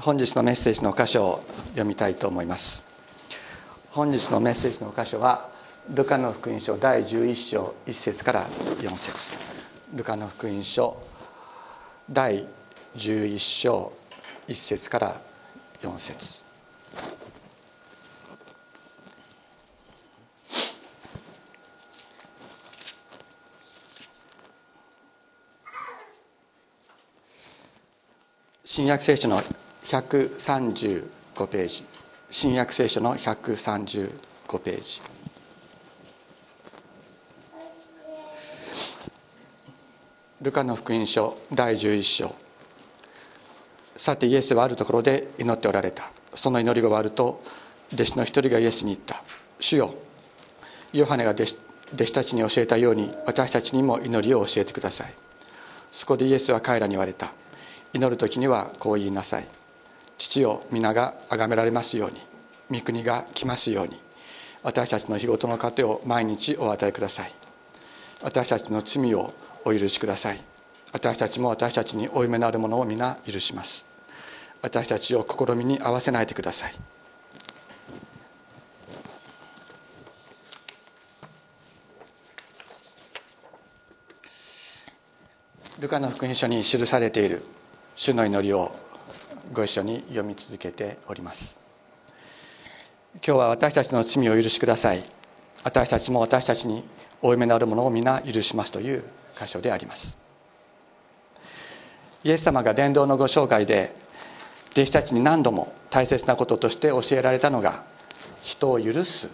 本日のメッセージの箇所を読みたいと思います。本日のメッセージの箇所はルカの福音書第11章1節から4節。ルカの福音書第11章1節から4節。新約聖書の135ページ。新約聖書の135ページ。ルカの福音書第11章。さてイエスはあるところで祈っておられた。その祈りが終わると弟子の一人がイエスに言った「主よヨハネが弟子弟子たちに教えたように私たちにも祈りを教えてください」そこでイエスは彼らに言われた。祈る時にはこう言いなさい。父よ皆が崇められますように御国が来ますように私たちの日ごとの糧を毎日お与えください。私たちの罪をお許しください。私たちも私たちに負い目のあるものを皆許します。私たちを試みに合わせないでください。ルカの福音書に記されている主の祈りをご一緒に読み続けております。今日は私たちの罪を許しください。私たちも私たちに負い目のあるものを皆許しますという箇所であります。イエス様が伝道のご紹介で弟子たちに何度も大切なこととして教えられたのが人を許す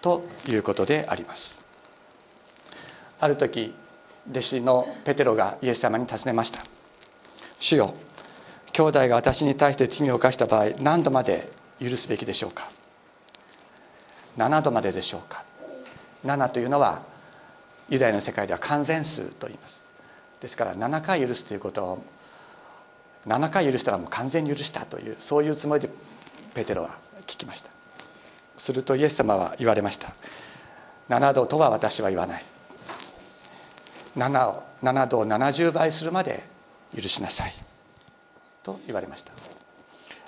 ということであります。ある時弟子のペテロがイエス様に尋ねました「主よ兄弟が私に対して罪を犯した場合何度まで許すべきでしょうか?」7度まででしょうか？7というのはユダヤの世界では完全数と言います。ですから7回許すということは7回許したらもう完全に許したというそういうつもりでペテロは聞きました。するとイエス様は言われました。7度とは私は言わない。7, を7度を70倍するまで許しなさい。と言われました。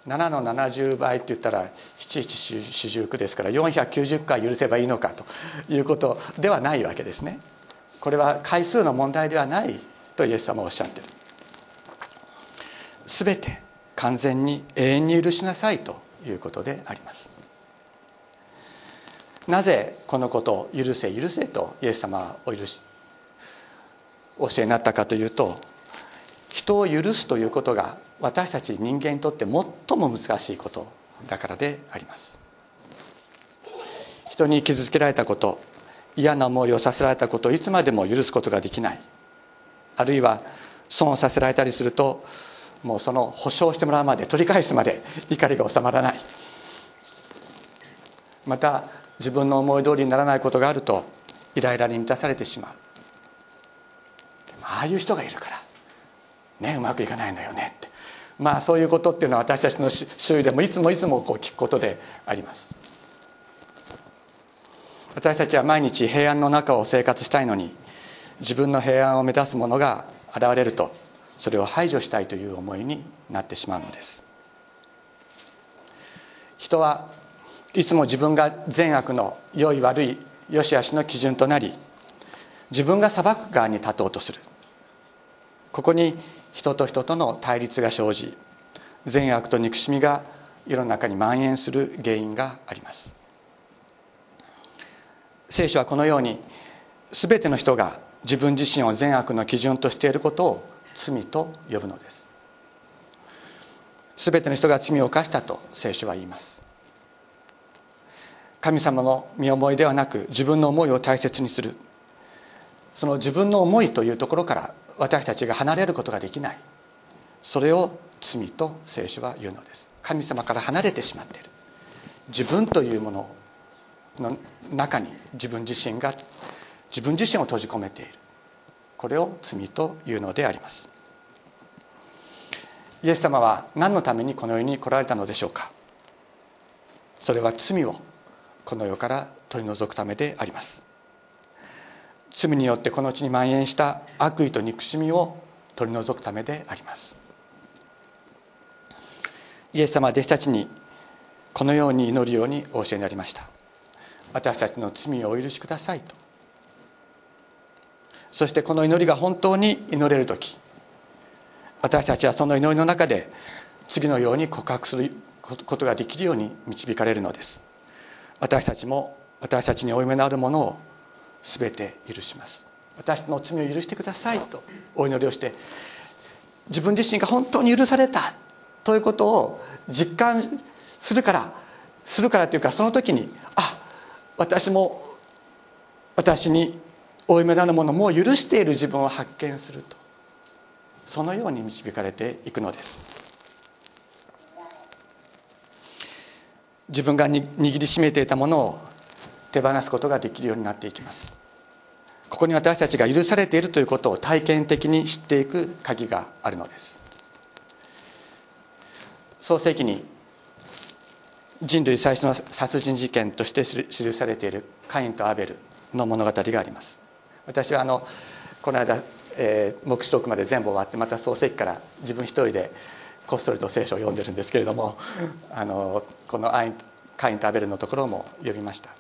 7の70倍って言ったら七七四十九ですから490回許せばいいのかということではないわけですね。これは回数の問題ではないとイエス様はおっしゃってる。全て完全に永遠に許しなさいということであります。なぜこのことを許せ許せとイエス様はお許し教えになったかというと人を許すということが私たち人間にとって最も難しいことだからであります。人に傷つけられたこと嫌な思いをさせられたことをいつまでも許すことができない。あるいは損をさせられたりするともうその保証してもらうまで取り返すまで怒りが収まらない。また自分の思い通りにならないことがあるとイライラに満たされてしまう。ああいう人がいるからねうまくいかないのよね。まあそういうことっていうのは私たちの周囲でもいつもいつもこう聞くことであります。私たちは毎日平安の中を生活したいのに自分の平安を目指す者が現れるとそれを排除したいという思いになってしまうのです。人はいつも自分が善悪の良い悪い良し悪しの基準となり自分が裁く側に立とうとする。ここに人と人との対立が生じ善悪と憎しみが世の中に蔓延する原因があります。聖書はこのように全ての人が自分自身を善悪の基準としていることを罪と呼ぶのです。全ての人が罪を犯したと聖書は言います。神様の身思いではなく自分の思いを大切にする。その自分の思いというところから私たちが離れることができない。それを罪と聖書は言うのです。神様から離れてしまっている。自分というものの中に自分自身が自分自身を閉じ込めている。これを罪というのであります。イエス様は何のためにこの世に来られたのでしょうか。それは罪をこの世から取り除くためであります。罪によってこの地に蔓延した悪意と憎しみを取り除くためであります。イエス様は弟子たちにこのように祈るようにお教えになりました。私たちの罪をお許しくださいと。そしてこの祈りが本当に祈れる時私たちはその祈りの中で次のように告白することができるように導かれるのです。私たちも私たちに負い目のあるものを全て許します。私の罪を許してくださいとお祈りをして自分自身が本当に許されたということを実感するからするからというかその時にあ私も私に負い目のあるものも許している自分を発見するとそのように導かれていくのです。自分が握りしめていたものを手放すことができるようになっていきます。ここに私たちが許されているということを体験的に知っていく鍵があるのです。創世記に人類最初の殺人事件として記されているカインとアベルの物語があります。私はあのこの間、えー、黙示録まで全部終わってまた創世記から自分一人でこっそりと聖書を読んでるんですけれどもあのこのアインカインとアベルのところも読みました。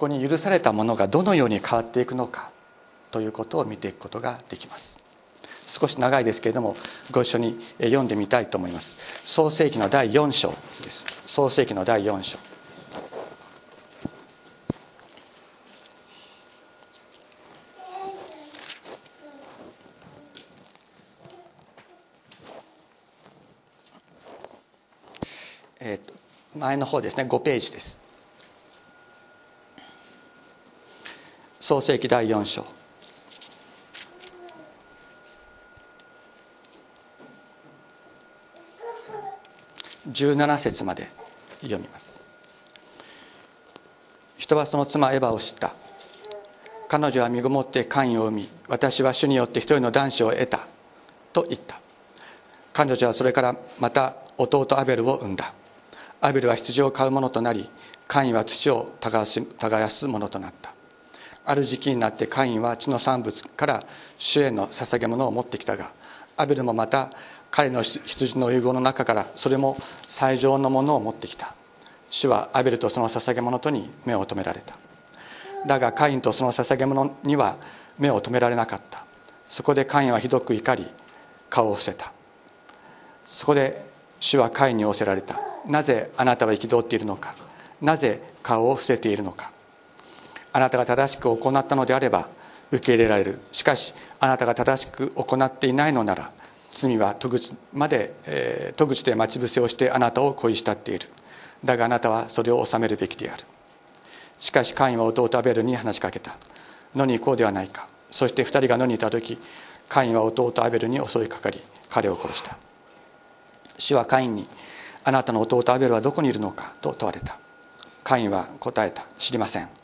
ここに許されたものがどのように変わっていくのかということを見ていくことができます。少し長いですけれどもご一緒に読んでみたいと思います。創世紀の第4章です。創世紀の第4章。えー、と前の方ですね。5ページです。創世紀第4章。17節まで読みます。人はその妻エヴァを知った。彼女は身ごもって関与を生み私は主によって一人の男子を得たと言った。彼女はそれからまた弟アベルを産んだ。アベルは羊を飼う者となりカインは土を耕す者となった。ある時期になってカインは地の産物から主への捧げ物を持ってきたがアベルもまた彼の羊の遺言の中からそれも最上のものを持ってきた。主はアベルとその捧げ物とに目を留められた。だがカインとその捧げ物には目を留められなかった。そこでカインはひどく怒り顔を伏せた。そこで主はカインに仰せられた。なぜあなたは憤っているのか。なぜ顔を伏せているのか。あなたが正しく行ったのであれば受け入れられる。しかしあなたが正しく行っていないのなら罪は戸口まで、えー、戸口で待ち伏せをしてあなたを恋したっている。だがあなたはそれを収めるべきである。しかしカインは弟アベルに話しかけた。野に行こうではないか。そして二人が野にいた時カインは弟アベルに襲いかかり彼を殺した。主はカインにあなたの弟アベルはどこにいるのかと問われた。カインは答えた。知りません。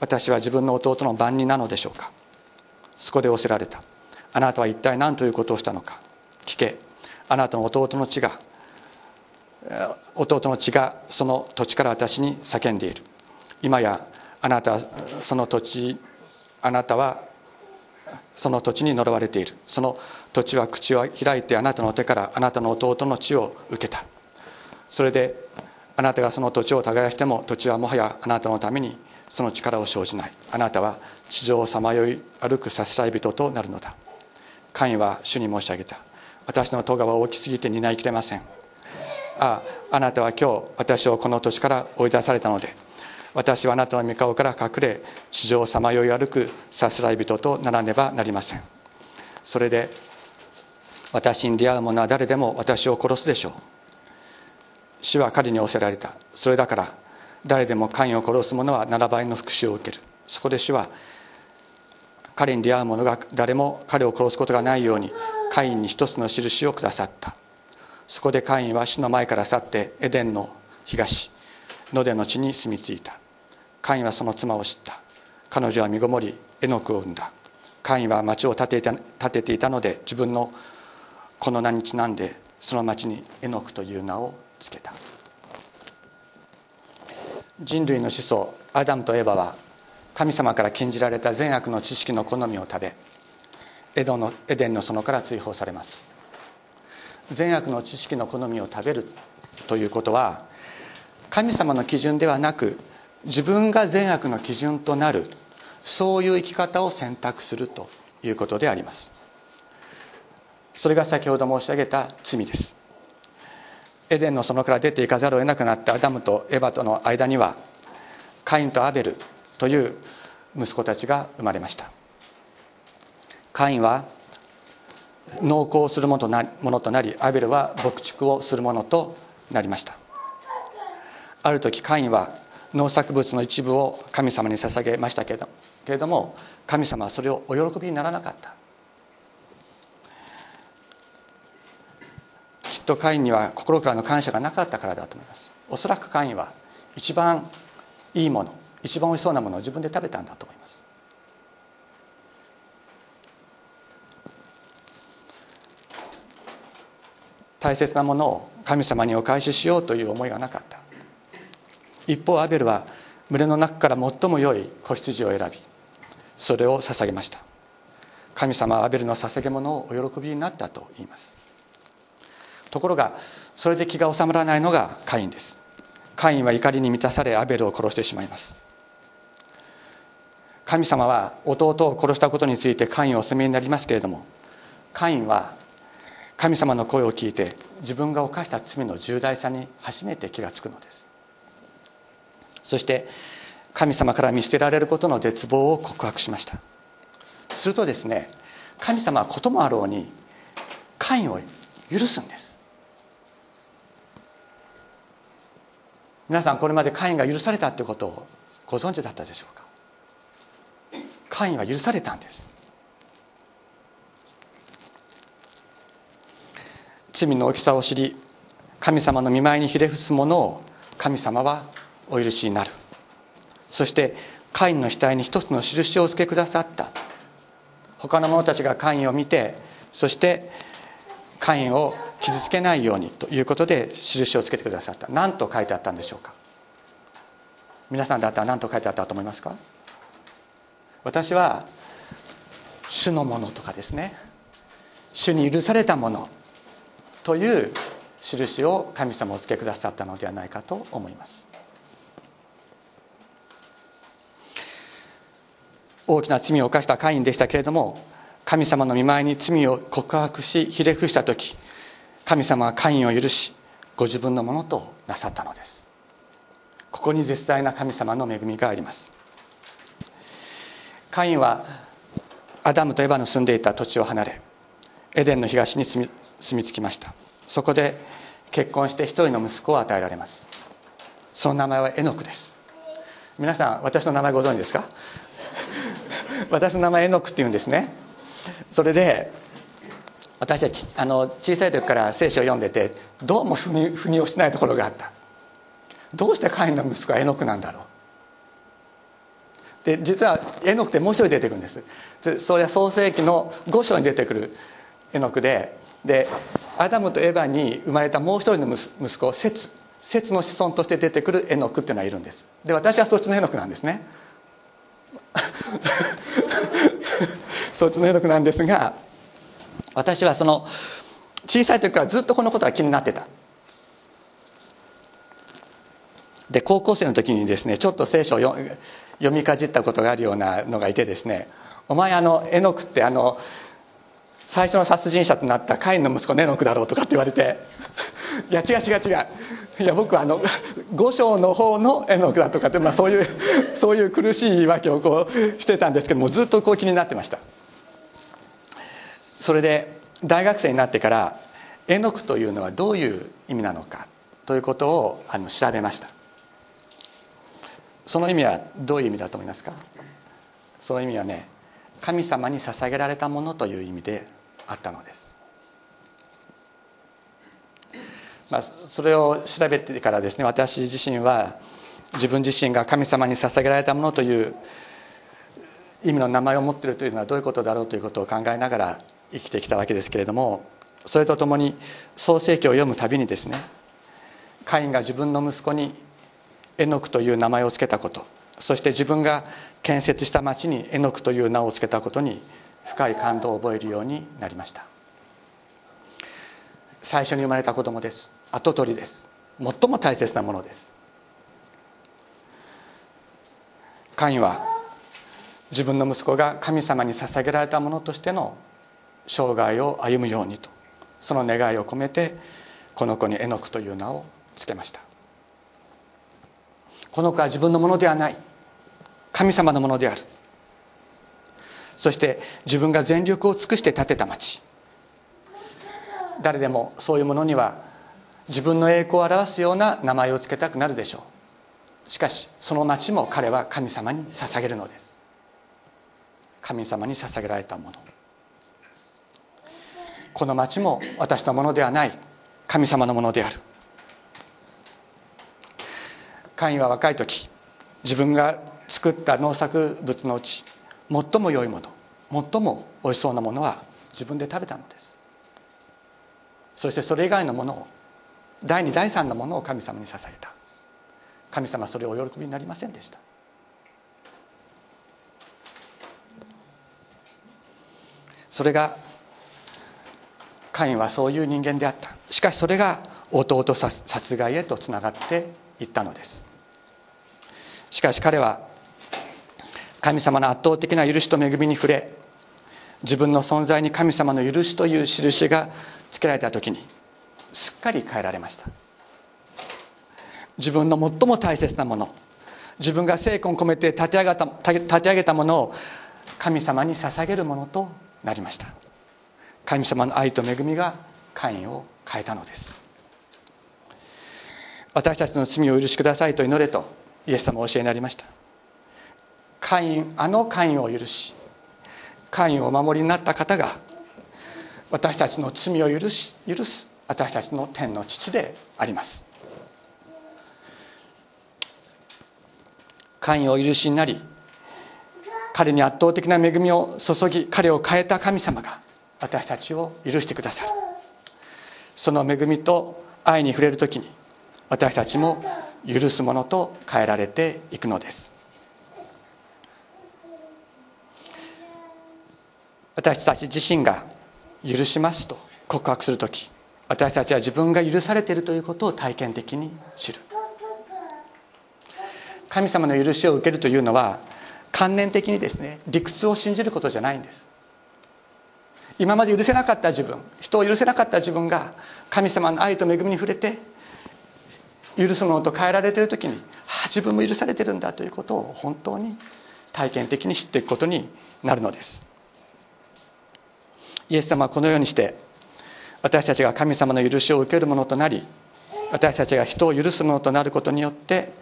私は自分の弟の番人なのでしょうか？そこで仰せられた。あなたは一体何ということをしたのか？聞け。あなたの弟の血が弟の血がその土地から私に叫んでいる。今やあなたはその土地あなたはその土地に呪われている。その土地は口を開いてあなたの手からあなたの弟の血を受けた。それであなたがその土地を耕しても土地はもはやあなたのためにその力を生じない。あなたは地上をさまよい歩くさすらい人となるのだ。カインは主に申し上げた。私の咎は大きすぎて担いきれません。あああなたは今日私をこの土地から追い出されたので。私はあなたの御顔から隠れ地上をさまよい歩くさすらい人とならねばなりません。それで私に出会う者は誰でも私を殺すでしょう。死は彼に仰せられた。それだから誰でもカインを殺す者は7倍の復讐を受ける。そこで主は彼に出会う者が誰も彼を殺すことがないようにカインに一つの印をくださった。そこでカインは主の前から去ってエデンの東野での地に住み着いた。カインはその妻を知った。彼女は身ごもりエノクを産んだ。カインは町を建て建てていたので自分のこの名にちなんでその町にエノクという名を付けた。人類の始祖アダムとエバは神様から禁じられた善悪の知識の好みを食べエドのエデンの園から追放されます。善悪の知識の好みを食べるということは神様の基準ではなく自分が善悪の基準となるそういう生き方を選択するということであります。それが先ほど申し上げた罪です。エデンの園から出ていかざるを得なくなったアダムとエバとの間にはカインとアベルという息子たちが生まれました。カインは農耕するものとなりアベルは牧畜をするものとなりました。ある時カインは農作物の一部を神様に捧げましたけれども神様はそれをお喜びにならなかったきっとカインには心からの感謝がなかったからだと思います。おそらくカインは一番いいもの一番おいしそうなものを自分で食べたんだと思います。大切なものを神様にお返ししようという思いがなかった。一方アベルは群れの中から最も良い子羊を選びそれを捧げました。神様はアベルの捧げ物をお喜びになったと言います。ところがそれで気が収まらないのがカインです。カインは怒りに満たされアベルを殺してしまいます。神様は弟を殺したことについてカインをお責めになりますけれどもカインは神様の声を聞いて自分が犯した罪の重大さに初めて気がつくのです。そして神様から見捨てられることの絶望を告白しました。するとですね神様はこともあろうにカインを許すんです。皆さんこれまでカインが許されたということをご存知だったでしょうか？カインは許されたんです。罪の大きさを知り神様の見舞いにひれ伏す者を神様はお許しになる。そしてカインの額に一つの印をお付けくださった。他の者たちがカインを見てそしてカインを傷つけないようにということで印をつけてくださった。何と書いてあったんでしょうか？皆さんだったら何と書いてあったと思いますか？私は主のものとかですね。主に許されたものという印を神様お付けくださったのではないかと思います。大きな罪を犯したカインでしたけれども神様の見舞いに罪を告白しひれ伏した時神様はカインを許しご自分のものとなさったのです。ここに絶大な神様の恵みがあります。カインはアダムとエバの住んでいた土地を離れエデンの東に住み住み着きました。そこで結婚して一人の息子を与えられます。その名前はエノクです。皆さん私の名前ご存知ですか？私の名前エノクっていうんですね。それで私はちあの小さい時から聖書を読んでてどうも腑に腑に落ちないところがあった。どうしてカインの息子はエノクなんだろう。で実はエノクってもう一人出てくるんです。それは創世紀の5章に出てくるエノクででアダムとエヴァに生まれたもう一人の息子セツセツの子孫として出てくるエノクっていうのはいるんです。で私はそっちのエノクなんですね。そっちの絵クなんですが私はその小さい時からずっとこのことが気になってた。で高校生の時にですねちょっと聖書を読みかじったことがあるようなのがいてですねお前あの絵の具ってあの最初の殺人者となったカインの息子のエノクだろうとかって言われて いや違う違う違う。いや僕はあの五章の方の絵の具だとかって、まあ、そういうそういう苦しい言い訳をこうしてたんですけどもずっとこう気になってました。それで大学生になってから絵の具というのはどういう意味なのかということをあの調べました。その意味はどういう意味だと思いますか？その意味はね神様に捧げられたものという意味であったのです。まあ、それを調べてからですね私自身は自分自身が神様に捧げられたものという意味の名前を持っているというのはどういうことだろうということを考えながら生きてきたわけですけれどもそれとともに創世記を読むたびにですねカインが自分の息子にエノクという名前を付けたことそして自分が建設した町にエノクという名を付けたことに深い感動を覚えるようになりました。最初に生まれた子供です。跡取りです。最も大切なものです。カインは自分の息子が神様に捧げられたものとしての生涯を歩むようにと。その願いを込めてこの子にエノクという名を付けました。この子は自分のものではない。神様のものである。そして自分が全力を尽くして建てた町。誰でもそういうものには自分の栄光を表すような名前を付けたくなるでしょう。しかしその町も彼は神様に捧げるのです。神様に捧げられたもの。この町も私のものではない。神様のものである。カインは若い時自分が作った農作物のうち最も良いもの最もおいしそうなものは自分で食べたのです。そしてそれ以外のものを第二第三のものを神様に捧げた。神様はそれをお喜びになりませんでした。それがカインはそういう人間であった。しかしそれが弟殺害へとつながっていったのです。しかし彼は神様の圧倒的な許しと恵みに触れ自分の存在に神様の許しという印がつけられた時にすっかり変えられました。自分の最も大切なもの自分が精魂込めて立て上げた立て上げたものを神様に捧げるものとなりました。神様の愛と恵みがカインを変えたのです。私たちの罪を許しくださいと祈れとイエス様お教えになりました。カインあのカインを許しカインをお守りになった方が私たちの罪を許し許す私たちの天の父であります。カインを許しになり彼に圧倒的な恵みを注ぎ彼を変えた神様が私たちを許してくださる。その恵みと愛に触れる時に私たちも許すものと変えられていくのです。私たち自身が許しますと告白する時私たちは自分が許されているということを体験的に知る。神様の許しを受けるというのは観念的にですね理屈を信じることじゃないんです。今まで許せなかった自分人を許せなかった自分が神様の愛と恵みに触れて許すものと変えられている時に、自分も許されてるんだということを本当に体験的に知っていくことになるのです。イエス様はこのようにして私たちが神様の許しを受けるものとなり私たちが人を許すものとなることによって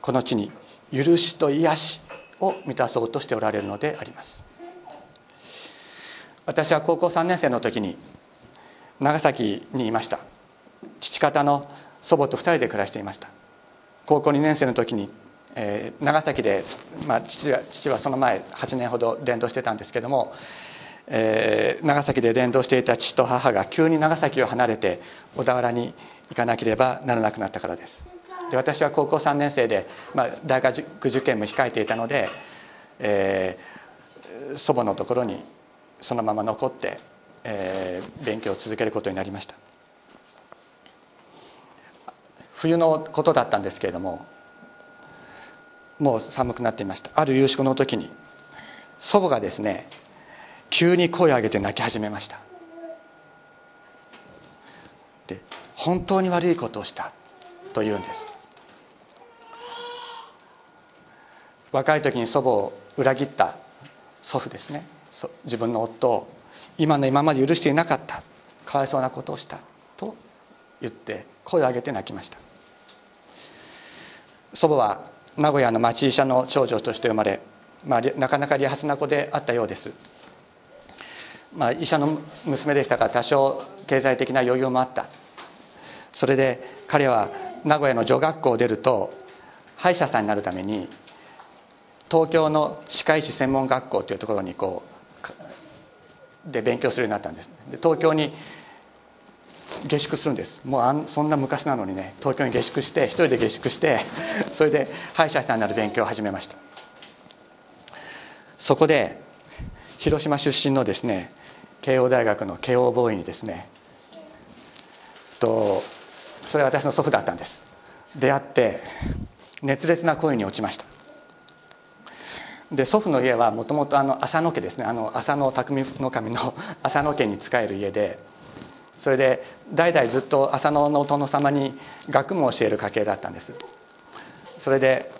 この地に許しと癒しを満たそうとしておられるのであります。私は高校3年生の時に長崎にいました。父方の祖母と2人で暮らしていました。高校2年生の時に、えー、長崎で、まあ、父は父はその前8年ほど伝道してたんですけどもえー、長崎で伝道していた父と母が急に長崎を離れて小田原に行かなければならなくなったからです。で私は高校3年生で、まあ、大学受験も控えていたので、えー、祖母のところにそのまま残って、えー、勉強を続けることになりました。冬のことだったんですけれどももう寒くなっていました。ある夕食の時に祖母がですね急に声を上げて泣き始めました。で本当に悪いことをしたと言うんです。若い時に祖母を裏切った祖父ですね。自分の夫を今の今まで許していなかったかわいそうなことをしたと言って声を上げて泣きました。祖母は名古屋の町医者の長女として生まれ、まあ、なかなか利発な子であったようです。まあ、医者の娘でしたから多少経済的な余裕もあった。それで彼は名古屋の女学校を出ると歯医者さんになるために東京の歯科医師専門学校というところにこうで勉強するようになったんです。で東京に下宿するんです。もうあんそんな昔なのにね東京に下宿して一人で下宿して それで歯医者さんになる勉強を始めました。そこで広島出身のですね慶応大学の慶応ボーイにですねとそれは私の祖父だったんです。出会って熱烈な恋に落ちました。で祖父の家はもともと浅野家ですね。あの浅野匠の神の 浅野家に仕える家でそれで代々ずっと浅野の殿様に学問を教える家系だったんです。それで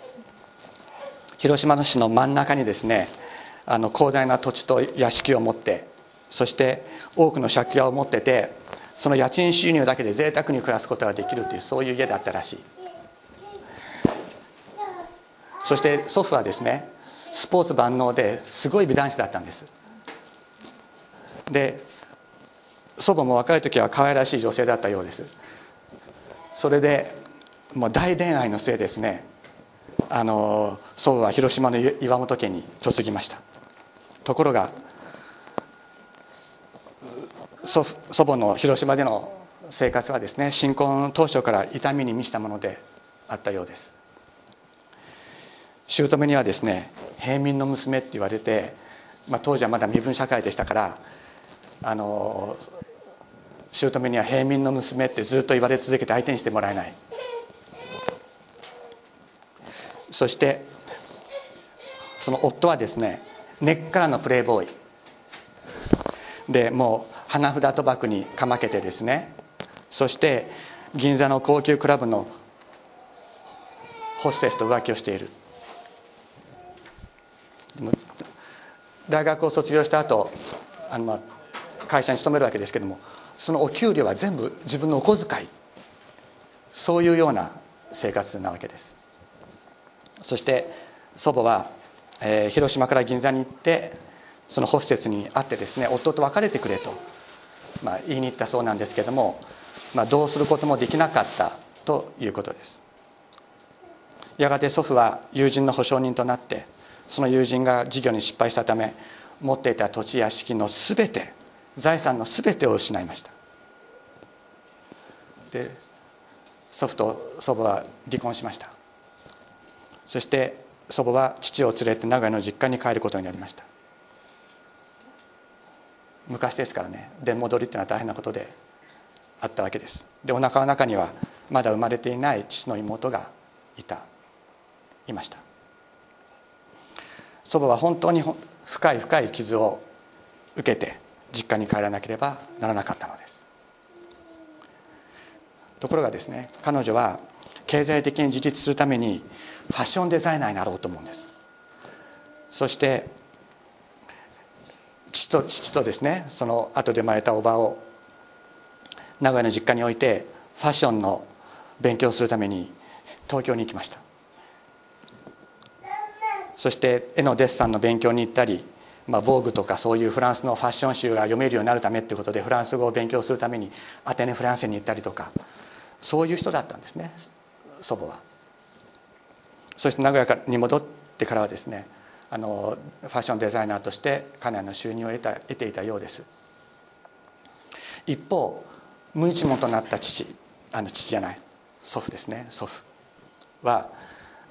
広島の市の真ん中にですねあの広大な土地と屋敷を持ってそして多くの借家を持っててその家賃収入だけで贅沢に暮らすことができるというそういう家だったらしい。そして祖父はですねスポーツ万能ですごい美男子だったんです。で祖母も若い時は可愛らしい女性だったようです。それでもう大恋愛のせいですねあの祖母は広島の岩本家に嫁ぎました。ところが祖祖母の広島での生活はですね新婚当初から痛みに満ちたものであったようです。姑にはですね平民の娘って言われて、まあ、当時はまだ身分社会でしたからあの姑には平民の娘ってずっと言われ続けて相手にしてもらえない。そしてその夫はですね根っからのプレーボーイ。でもう花札賭博にかまけてですねそして銀座の高級クラブのホステスと浮気をしている。大学を卒業した後あのまあ会社に勤めるわけですけどもそのお給料は全部自分のお小遣い。そういうような生活なわけです。そして祖母は、えー、広島から銀座に行ってそのホステスに会ってですね夫と別れてくれと、まあ、言いに行ったそうなんですけども、まあ、どうすることもできなかったということです。やがて祖父は友人の保証人となってその友人が事業に失敗したため持っていた土地や資金の全て財産の全てを失いました。で祖父と祖母は離婚しました。そして祖母は父を連れて名古屋の実家に帰ることになりました。昔ですからね出戻りっていうのは大変なことであったわけです。でお腹の中にはまだ生まれていない父の妹がいたいました。祖母は本当に深い深い傷を受けて実家に帰らなければならなかったのです。ところがですね彼女は経済的に自立するためにファッションデザイナーになろうと思うんです。そして父と父とですねその後で生まれたおばを名古屋の実家に置いてファッションの勉強をするために東京に行きました。そして絵のデッサンの勉強に行ったりまあ、防具とかそういうフランスのファッション集が読めるようになるためっていうことでフランス語を勉強するためにアテネ・フランセに行ったりとかそういう人だったんですね祖母は。そして名古屋に戻ってからはですねあのファッションデザイナーとしてかなりの収入を得た得ていたようです。一方無一文となった父あの父じゃない祖父ですね祖父は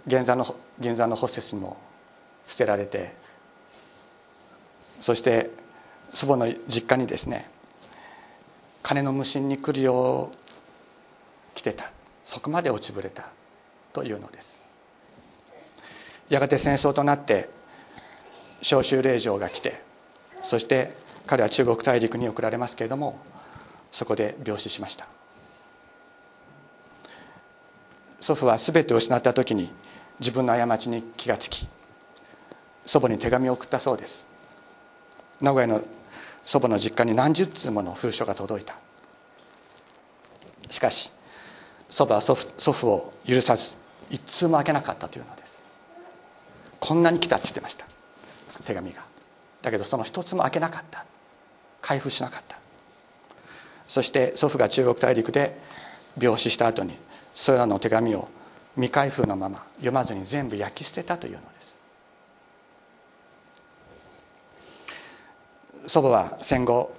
銀座の銀座のホステスにも捨てられてそして祖母の実家にですね金の無心に来るよう来てた。そこまで落ちぶれた。というのです。やがて戦争となって召集令状が来てそして彼は中国大陸に送られますけれどもそこで病死しました。祖父は全てを失った時に自分の過ちに気がつき祖母に手紙を送ったそうです。名古屋の祖母の実家に何十通もの封書が届いた。しかし祖母は祖父祖父を許さず一通も開けなかったというのです。こんなに来たって言ってました。手紙が。だけどその一つも開けなかった。開封しなかった。そして祖父が中国大陸で病死した後にそれらの手紙を未開封のまま読まずに全部焼き捨てたというのです。祖母は戦後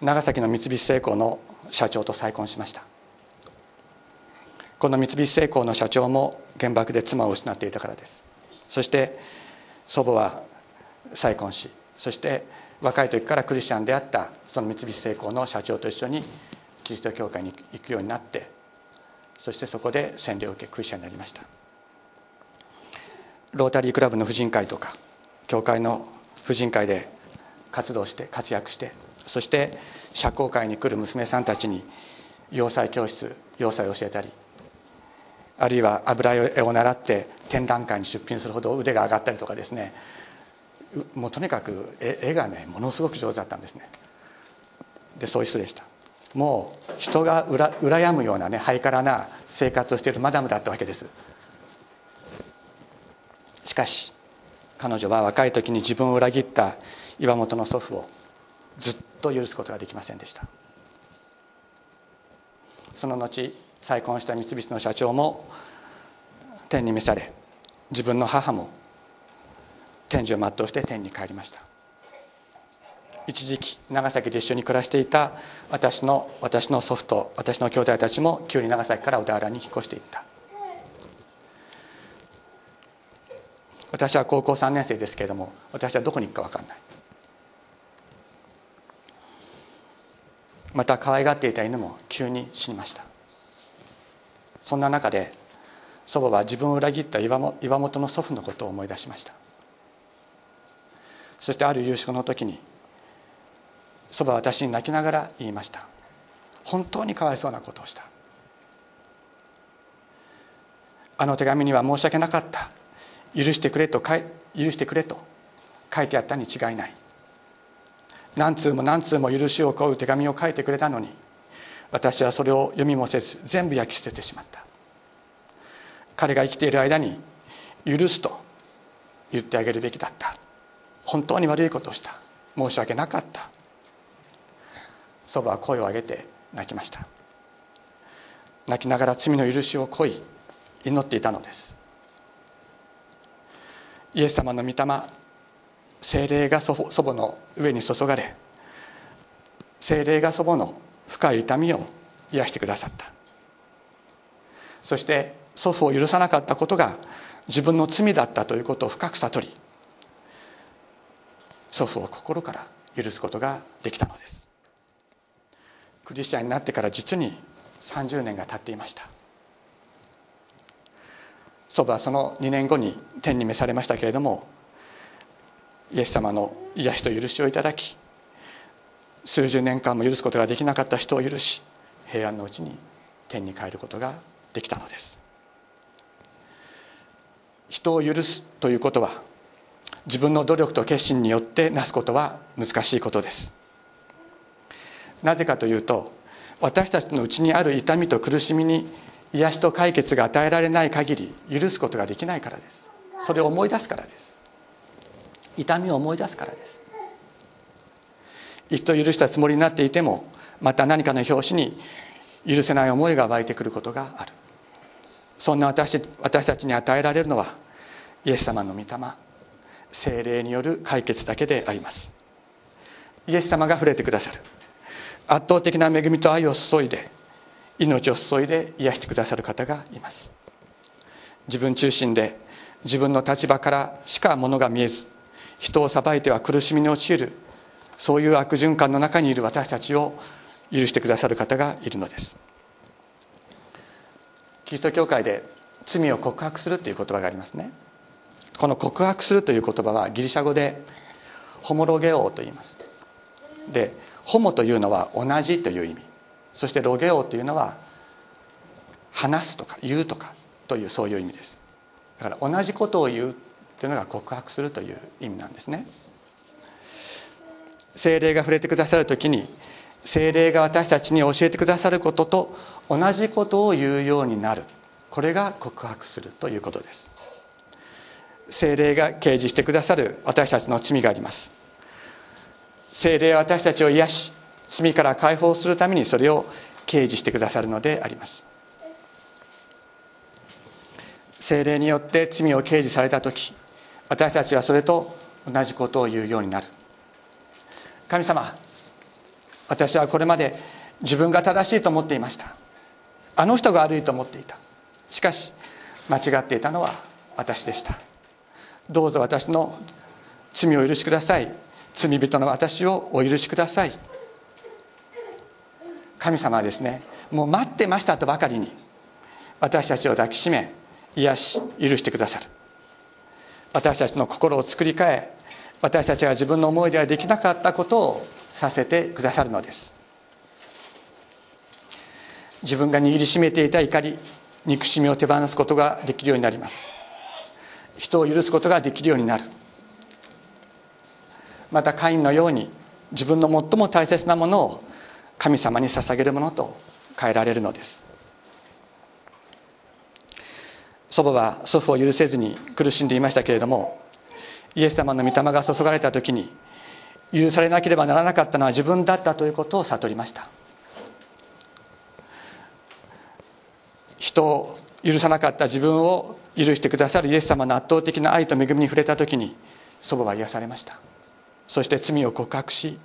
長崎の三菱製鋼の社長と再婚しました。この三菱製鋼の社長も原爆で妻を失っていたからです。そして祖母は再婚しそして若い時からクリスチャンであったその三菱製鋼の社長と一緒にキリスト教会に行くようになってそしてそこで洗礼を受けクリスチャンになりました。ロータリークラブの婦人会とか教会の婦人会で活動して活躍してそして社交界に来る娘さんたちに洋裁教室洋裁を教えたりあるいは油絵を習って展覧会に出品するほど腕が上がったりとかですね。もうとにかく絵がねものすごく上手だったんですね。でそういう人でした。もう人がうら羨むようなねハイカラな生活をしているマダムだったわけです。しかし彼女は若い時に自分を裏切った岩本の祖父をずっと許すことができませんでした。その後再婚した三菱の社長も天に召され自分の母も天寿を全うして天に帰りました。一時期長崎で一緒に暮らしていた私の私の祖父と私の兄弟たちも急に長崎から小田原に引っ越していった。私は高校3年生ですけれども私はどこに行くか分かんない。また可愛がっていた犬も急に死にました。そんな中で祖母は自分を裏切った岩本の祖父のことを思い出しました。そしてある夕食の時に祖母は私に泣きながら言いました。本当にかわいそうなことをした。あの手紙には申し訳なかった。許してくれと許してくれと書いてあったに違いない。何通も何通も許しを請う手紙を書いてくれたのに私はそれを読みもせず全部焼き捨ててしまった。彼が生きている間に許すと言ってあげるべきだった。本当に悪いことをした。申し訳なかった。祖母は声を上げて泣きました。泣きながら罪の許しを乞い祈っていたのです。イエス様の御霊精霊が祖母の上に注がれ精霊が祖母の深い痛みを癒してくださった。そして祖父を許さなかったことが自分の罪だったということを深く悟り祖父を心から許すことができたのです。クリスチャンになってから実に30年が経っていました。祖母はその2年後に天に召されましたけれどもイエス様の癒しと許しをいただき数十年間も許すことができなかった人を許し平安のうちに天に帰ることができたのです。人を許すということは自分の努力と決心によってなすことは難しいことです。なぜかというと私たちのうちにある痛みと苦しみに癒しと解決が与えられない限り許すことができないからです。それを思い出すからです。痛みを思い出すからです。一度許したつもりになっていてもまた何かの拍子に許せない思いが湧いてくることがある。そんな私私たちに与えられるのはイエス様の御霊。精霊による解決だけであります。イエス様が触れてくださる。圧倒的な恵みと愛を注いで命を注いで癒してくださる方がいます。自分中心で自分の立場からしかものが見えず人を裁いては苦しみに陥る。そういう悪循環の中にいる私たちを許してくださる方がいるのです。キリスト教会で罪を告白するという言葉がありますね。この告白するという言葉はギリシャ語でホモロゲオと言います。でホモというのは同じという意味。そしてロゲオというのは話すとか言うとかというそういう意味です。だから同じことを言うというのが告白するという意味なんですね。精霊が触れてくださる時に精霊が私たちに教えてくださることと同じことを言うようになる。これが告白するということです。精霊が掲示してくださる私たちの罪があります。精霊は私たちを癒し罪から解放するためにそれを掲示してくださるのであります。精霊によって罪を掲示された時私たちはそれと同じことを言うようになる。神様私はこれまで自分が正しいと思っていました。あの人が悪いと思っていた。しかし間違っていたのは私でした。どうぞ私の罪を許しください。罪人の私をお許しください。神様はですねもう待ってましたとばかりに私たちを抱きしめ癒し許してくださる。私たちの心を作り変え私たちが自分の思いではできなかったことをさせてくださるのです。自分が握りしめていた怒り憎しみを手放すことができるようになります。人を許すことができるようになる。またカインのように自分の最も大切なものを神様に捧げるものと変えられるのです。祖母は祖父を許せずに苦しんでいましたけれどもイエス様の御霊が注がれた時に許されなければならなかったのは自分だったということを悟りました。人を許さなかった自分を許してくださるイエス様の圧倒的な愛と恵みに触れた時に祖母は癒されました。そして罪を告白し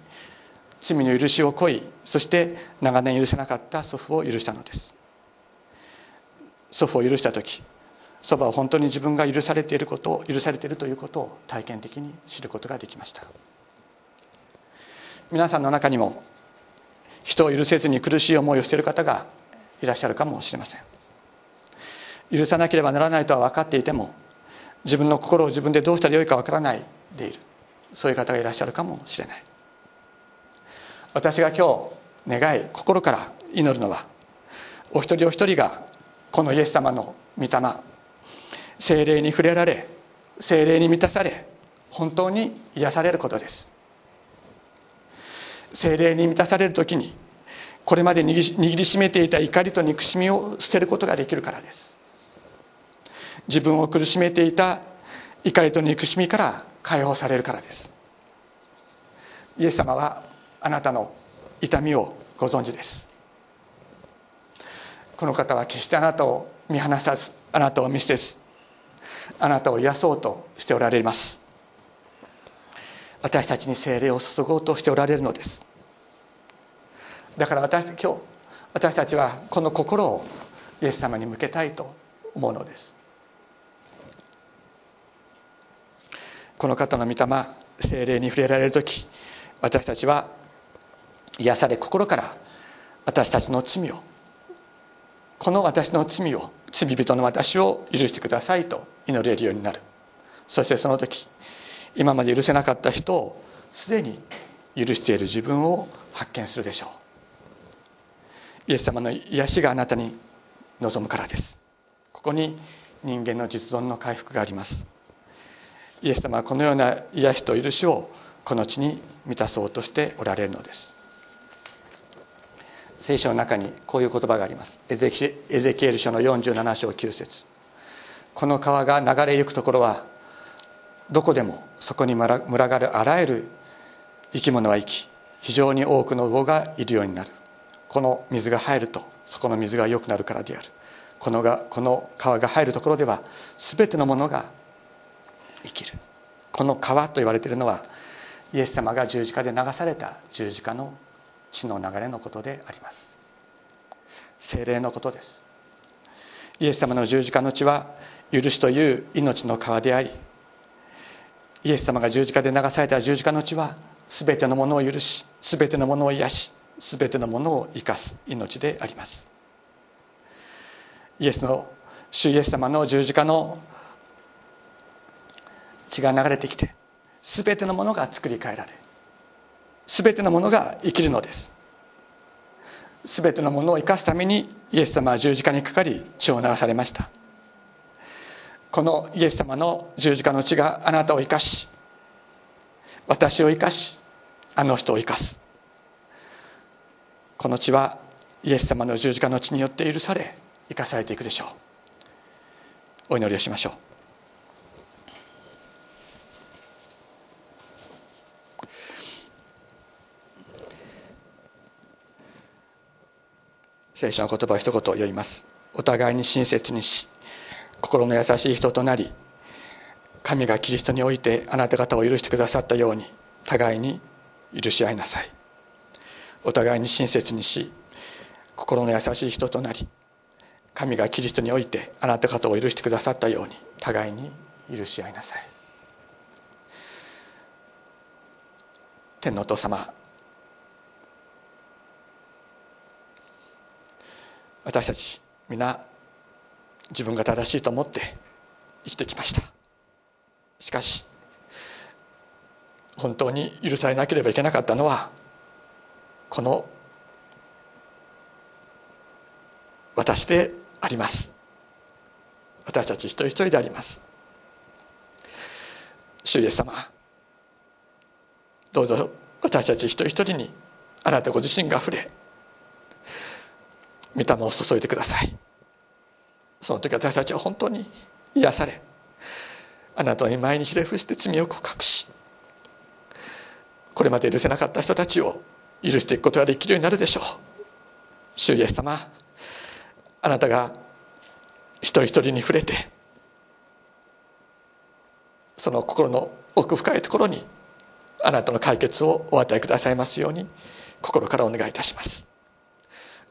罪の許しを請いそして長年許せなかった祖父を許したのです。祖父を許した時祖母は本当に自分が許されていることを許されているということを体験的に知ることができました。皆さんの中にも人を許せずに苦しい思いをしている方がいらっしゃるかもしれません。許さなければならないとは分かっていても自分の心を自分でどうしたらよいか分からないでいる。そういう方がいらっしゃるかもしれない。私が今日願い心から祈るのはお一人お一人がこのイエス様の御霊精霊に触れられ精霊に満たされ本当に癒されることです。精霊に満たされる時にこれまで握りしめていた怒りと憎しみを捨てることができるからです。自分を苦しめていた怒りと憎しみから解放されるからです。イエス様はあなたの痛みをご存知です。この方は決してあなたを見放さずあなたを見捨てずあなたを癒そうとしておられます。私たちに精霊を注ごうとしておられるのです。だから私今日私たちはこの心をイエス様に向けたいと思うのです。この方の御霊精霊に触れられる時私たちは癒され心から私たちの罪をこの私の罪を罪人の私を許してくださいと祈れるようになる。そしてその時今まで許せなかった人をすでに許している自分を発見するでしょう。イエス様の癒しがあなたに望むからです。ここに人間の実存の回復があります。イエス様はこのような癒しと許しをこの地に満たそうとしておられるのです。聖書の中にこういう言葉があります。エゼキエル書の47章9節。この川が流れゆくところはどこでもそこに群がるあらゆる生き物は生き非常に多くの魚がいるようになる。この水が入るとそこの水が良くなるからである。このがこの川が入るところでは全てのものが生きる。この川と言われているのはイエス様が十字架で流された十字架の血の流れのことであります。精霊のことです。イエス様の十字架の血は許しという命の川でありイエス様が十字架で流された十字架の血は全てのものを許し全てのものを癒し全てのものを生かす命であります。イエスの主イエス様の十字架の血が流れてきて全てのものが作り変えられ全てのものが生きるのです。全てのものを生かすためにイエス様は十字架にかかり血を流されました。このイエス様の十字架の血があなたを生かし私を生かしあの人を生かす。この血はイエス様の十字架の血によって許され生かされていくでしょう。お祈りをしましょう。聖書の言葉を一言読みます。お互いに親切にし心の優しい人となり神がキリストにおいてあなた方を許してくださったように互いに許し合いなさい。お互いに親切にし心の優しい人となり神がキリストにおいてあなた方を許してくださったように互いに許し合いなさい。天皇お父様私たち皆自分が正しいと思って生きてきました。しかし本当に許されなければいけなかったのはこの私であります。私たち一人一人であります。主イエス様どうぞ私たち一人一人にあなたご自身が触れ御霊を注いでください。その時私たちは本当に癒されあなたの前にひれ伏して罪を告白しこれまで許せなかった人たちを許していくことができるようになるでしょう。主イエス様あなたが一人一人に触れてその心の奥深いところにあなたの解決をお与えくださいますように心からお願いいたします。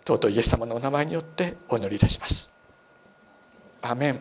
尊いイエス様のお名前によってお祈りいたします。アメン